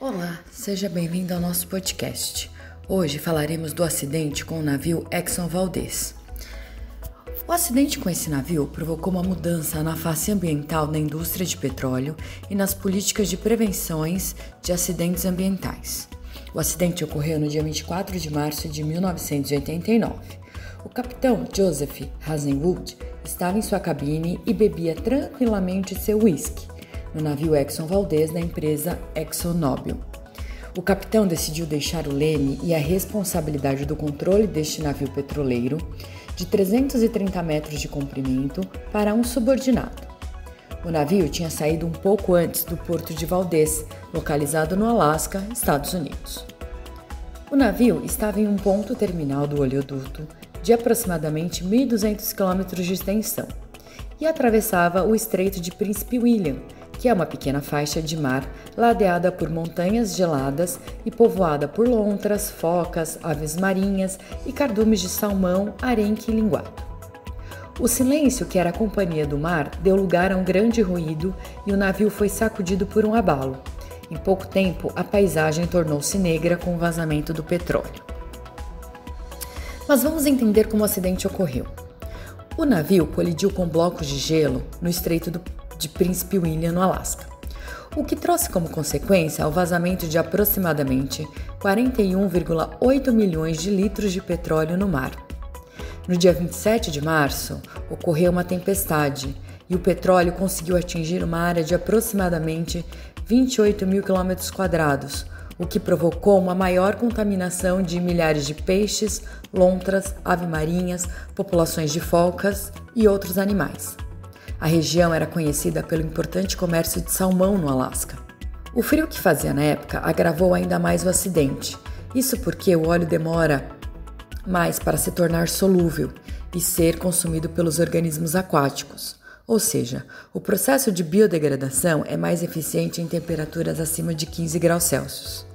Olá, seja bem-vindo ao nosso podcast. Hoje falaremos do acidente com o navio Exxon Valdez. O acidente com esse navio provocou uma mudança na face ambiental da indústria de petróleo e nas políticas de prevenções de acidentes ambientais. O acidente ocorreu no dia 24 de março de 1989. O capitão Joseph Hazenwood estava em sua cabine e bebia tranquilamente seu whisky no navio Exxon Valdez da empresa ExxonMobil. O capitão decidiu deixar o leme e a responsabilidade do controle deste navio petroleiro de 330 metros de comprimento para um subordinado. O navio tinha saído um pouco antes do porto de Valdez, localizado no Alasca, Estados Unidos. O navio estava em um ponto terminal do oleoduto de aproximadamente 1.200 km de extensão e atravessava o Estreito de Príncipe William, que é uma pequena faixa de mar ladeada por montanhas geladas e povoada por lontras, focas, aves marinhas e cardumes de salmão, arenque e linguado. O silêncio, que era a companhia do mar, deu lugar a um grande ruído e o navio foi sacudido por um abalo. Em pouco tempo, a paisagem tornou-se negra com o vazamento do petróleo. Mas vamos entender como o acidente ocorreu. O navio colidiu com blocos de gelo no Estreito do de Príncipe William, no Alasca, o que trouxe como consequência o vazamento de aproximadamente 41,8 milhões de litros de petróleo no mar. No dia 27 de março, ocorreu uma tempestade e o petróleo conseguiu atingir uma área de aproximadamente 28 mil quilômetros quadrados, o que provocou uma maior contaminação de milhares de peixes, lontras, ave-marinhas, populações de focas e outros animais. A região era conhecida pelo importante comércio de salmão no Alasca. O frio que fazia na época agravou ainda mais o acidente. Isso porque o óleo demora mais para se tornar solúvel e ser consumido pelos organismos aquáticos. Ou seja, o processo de biodegradação é mais eficiente em temperaturas acima de 15 graus Celsius.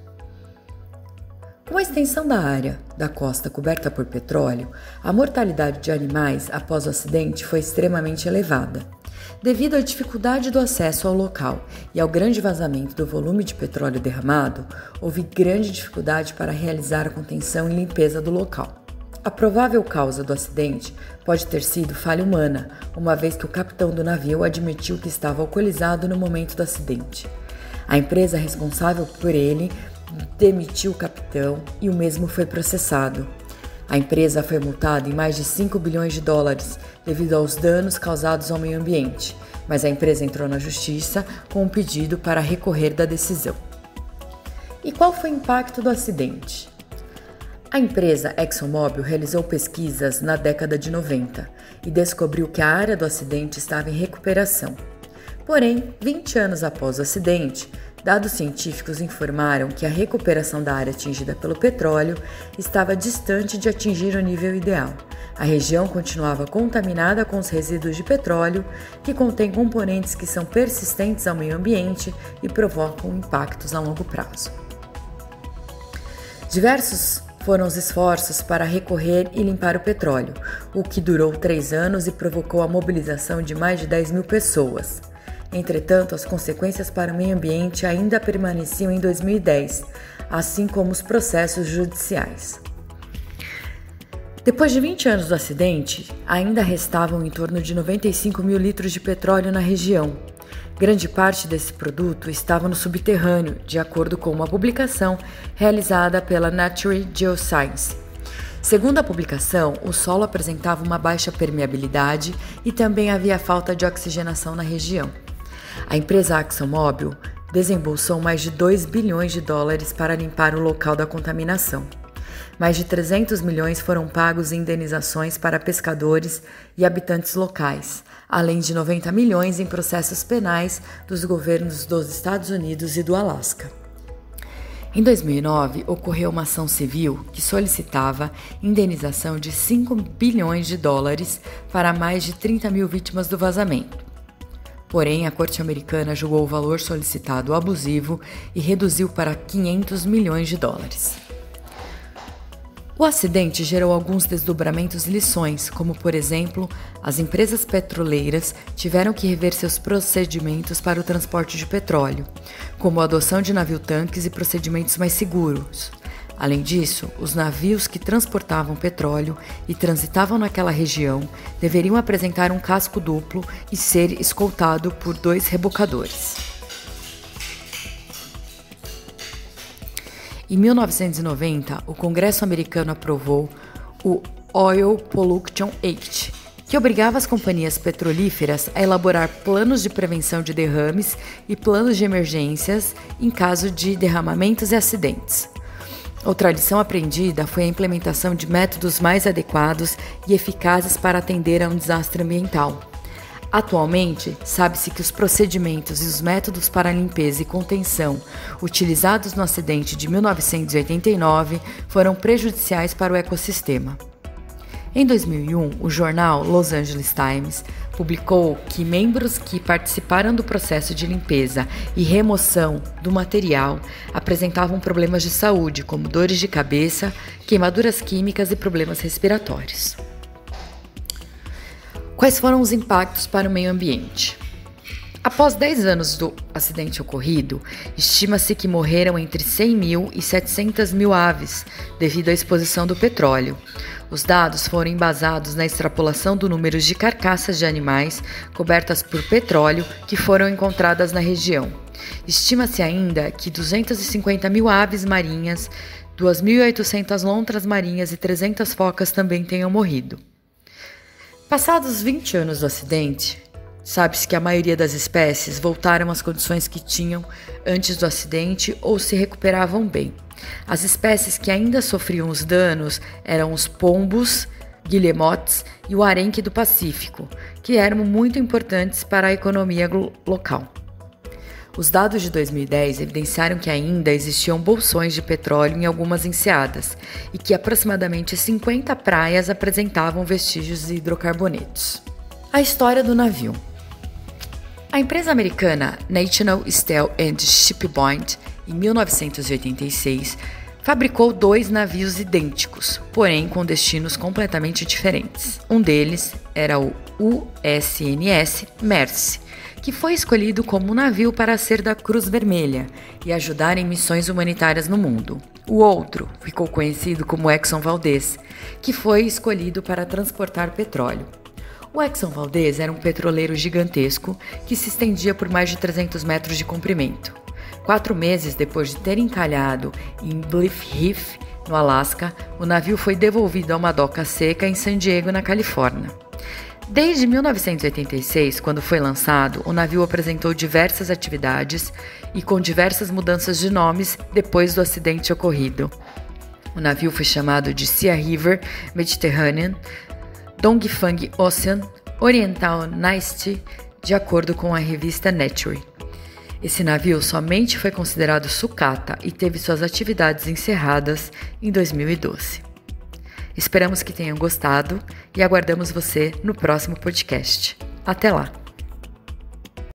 Com a extensão da área da costa coberta por petróleo, a mortalidade de animais após o acidente foi extremamente elevada. Devido à dificuldade do acesso ao local e ao grande vazamento do volume de petróleo derramado, houve grande dificuldade para realizar a contenção e limpeza do local. A provável causa do acidente pode ter sido falha humana, uma vez que o capitão do navio admitiu que estava alcoolizado no momento do acidente. A empresa responsável por ele demitiu o capitão e o mesmo foi processado. A empresa foi multada em mais de 5 bilhões de dólares devido aos danos causados ao meio ambiente, mas a empresa entrou na justiça com um pedido para recorrer da decisão. E qual foi o impacto do acidente? A empresa ExxonMobil realizou pesquisas na década de 90 e descobriu que a área do acidente estava em recuperação. Porém, 20 anos após o acidente, Dados científicos informaram que a recuperação da área atingida pelo petróleo estava distante de atingir o nível ideal. A região continuava contaminada com os resíduos de petróleo, que contêm componentes que são persistentes ao meio ambiente e provocam impactos a longo prazo. Diversos foram os esforços para recorrer e limpar o petróleo, o que durou três anos e provocou a mobilização de mais de 10 mil pessoas. Entretanto, as consequências para o meio ambiente ainda permaneciam em 2010, assim como os processos judiciais. Depois de 20 anos do acidente, ainda restavam em torno de 95 mil litros de petróleo na região. Grande parte desse produto estava no subterrâneo, de acordo com uma publicação realizada pela Nature Geoscience. Segundo a publicação, o solo apresentava uma baixa permeabilidade e também havia falta de oxigenação na região. A empresa ExxonMobil desembolsou mais de 2 bilhões de dólares para limpar o local da contaminação. Mais de 300 milhões foram pagos em indenizações para pescadores e habitantes locais, além de 90 milhões em processos penais dos governos dos Estados Unidos e do Alasca. Em 2009, ocorreu uma ação civil que solicitava indenização de 5 bilhões de dólares para mais de 30 mil vítimas do vazamento. Porém, a corte americana julgou o valor solicitado abusivo e reduziu para 500 milhões de dólares. O acidente gerou alguns desdobramentos e lições, como, por exemplo, as empresas petroleiras tiveram que rever seus procedimentos para o transporte de petróleo, como a adoção de navio-tanques e procedimentos mais seguros. Além disso, os navios que transportavam petróleo e transitavam naquela região deveriam apresentar um casco duplo e ser escoltado por dois rebocadores. Em 1990, o Congresso americano aprovou o Oil Pollution Act, que obrigava as companhias petrolíferas a elaborar planos de prevenção de derrames e planos de emergências em caso de derramamentos e acidentes. Outra lição aprendida foi a implementação de métodos mais adequados e eficazes para atender a um desastre ambiental. Atualmente, sabe-se que os procedimentos e os métodos para limpeza e contenção utilizados no acidente de 1989 foram prejudiciais para o ecossistema. Em 2001, o jornal Los Angeles Times publicou que membros que participaram do processo de limpeza e remoção do material apresentavam problemas de saúde, como dores de cabeça, queimaduras químicas e problemas respiratórios. Quais foram os impactos para o meio ambiente? Após 10 anos do acidente ocorrido, estima-se que morreram entre 100 mil e 700 mil aves devido à exposição do petróleo. Os dados foram embasados na extrapolação do número de carcaças de animais cobertas por petróleo que foram encontradas na região. Estima-se ainda que 250 mil aves marinhas, 2.800 lontras marinhas e 300 focas também tenham morrido. Passados 20 anos do acidente, sabe-se que a maioria das espécies voltaram às condições que tinham antes do acidente ou se recuperavam bem. As espécies que ainda sofriam os danos eram os pombos, guillemots e o arenque do Pacífico, que eram muito importantes para a economia local. Os dados de 2010 evidenciaram que ainda existiam bolsões de petróleo em algumas enseadas e que aproximadamente 50 praias apresentavam vestígios de hidrocarbonetos. A história do navio. A empresa americana National Steel and Shipbuilding, em 1986, fabricou dois navios idênticos, porém com destinos completamente diferentes. Um deles era o USNS Mercy, que foi escolhido como um navio para ser da Cruz Vermelha e ajudar em missões humanitárias no mundo. O outro ficou conhecido como Exxon Valdez, que foi escolhido para transportar petróleo. O Exxon Valdez era um petroleiro gigantesco que se estendia por mais de 300 metros de comprimento. Quatro meses depois de ter encalhado em Blythe Reef, no Alasca, o navio foi devolvido a uma doca seca em San Diego, na Califórnia. Desde 1986, quando foi lançado, o navio apresentou diversas atividades e com diversas mudanças de nomes depois do acidente ocorrido. O navio foi chamado de Sea River Mediterranean, Dongfang Ocean, Oriental Nice, de acordo com a revista Nature. Esse navio somente foi considerado sucata e teve suas atividades encerradas em 2012. Esperamos que tenham gostado e aguardamos você no próximo podcast. Até lá!